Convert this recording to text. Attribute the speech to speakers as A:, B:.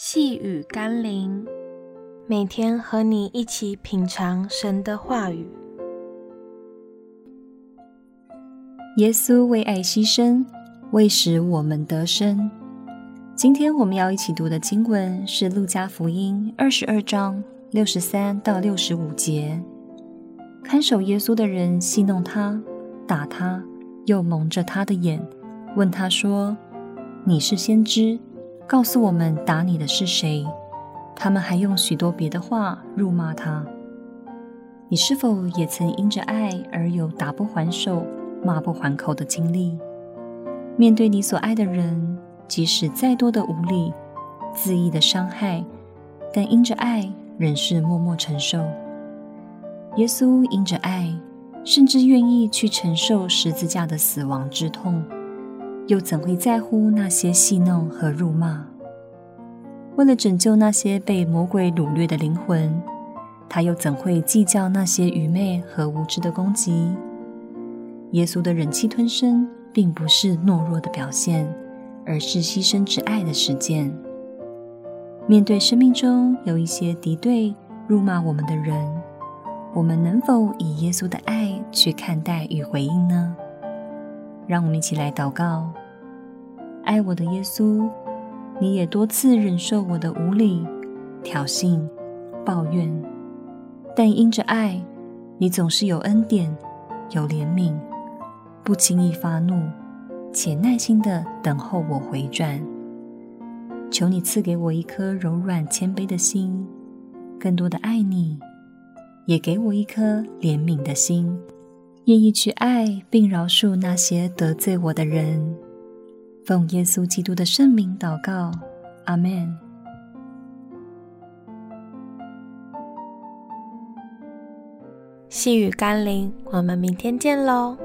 A: 细雨甘霖，每天和你一起品尝神的话语。
B: 耶稣为爱牺牲，为使我们得生。今天我们要一起读的经文是《路加福音》二十二章六十三到六十五节。看守耶稣的人戏弄他，打他，又蒙着他的眼，问他说：“你是先知？”告诉我们打你的是谁？他们还用许多别的话辱骂他。你是否也曾因着爱而有打不还手、骂不还口的经历？面对你所爱的人，即使再多的无理、恣意的伤害，但因着爱，仍是默默承受。耶稣因着爱，甚至愿意去承受十字架的死亡之痛。又怎会在乎那些戏弄和辱骂？为了拯救那些被魔鬼掳掠的灵魂，他又怎会计较那些愚昧和无知的攻击？耶稣的忍气吞声，并不是懦弱的表现，而是牺牲之爱的实践。面对生命中有一些敌对、辱骂我们的人，我们能否以耶稣的爱去看待与回应呢？让我们一起来祷告。爱我的耶稣，你也多次忍受我的无理、挑衅、抱怨，但因着爱，你总是有恩典、有怜悯，不轻易发怒，且耐心地等候我回转。求你赐给我一颗柔软谦卑的心，更多的爱你，也给我一颗怜悯的心。愿意去爱并饶恕那些得罪我的人，奉耶稣基督的圣名祷告，阿门。
A: 细雨甘霖，我们明天见喽。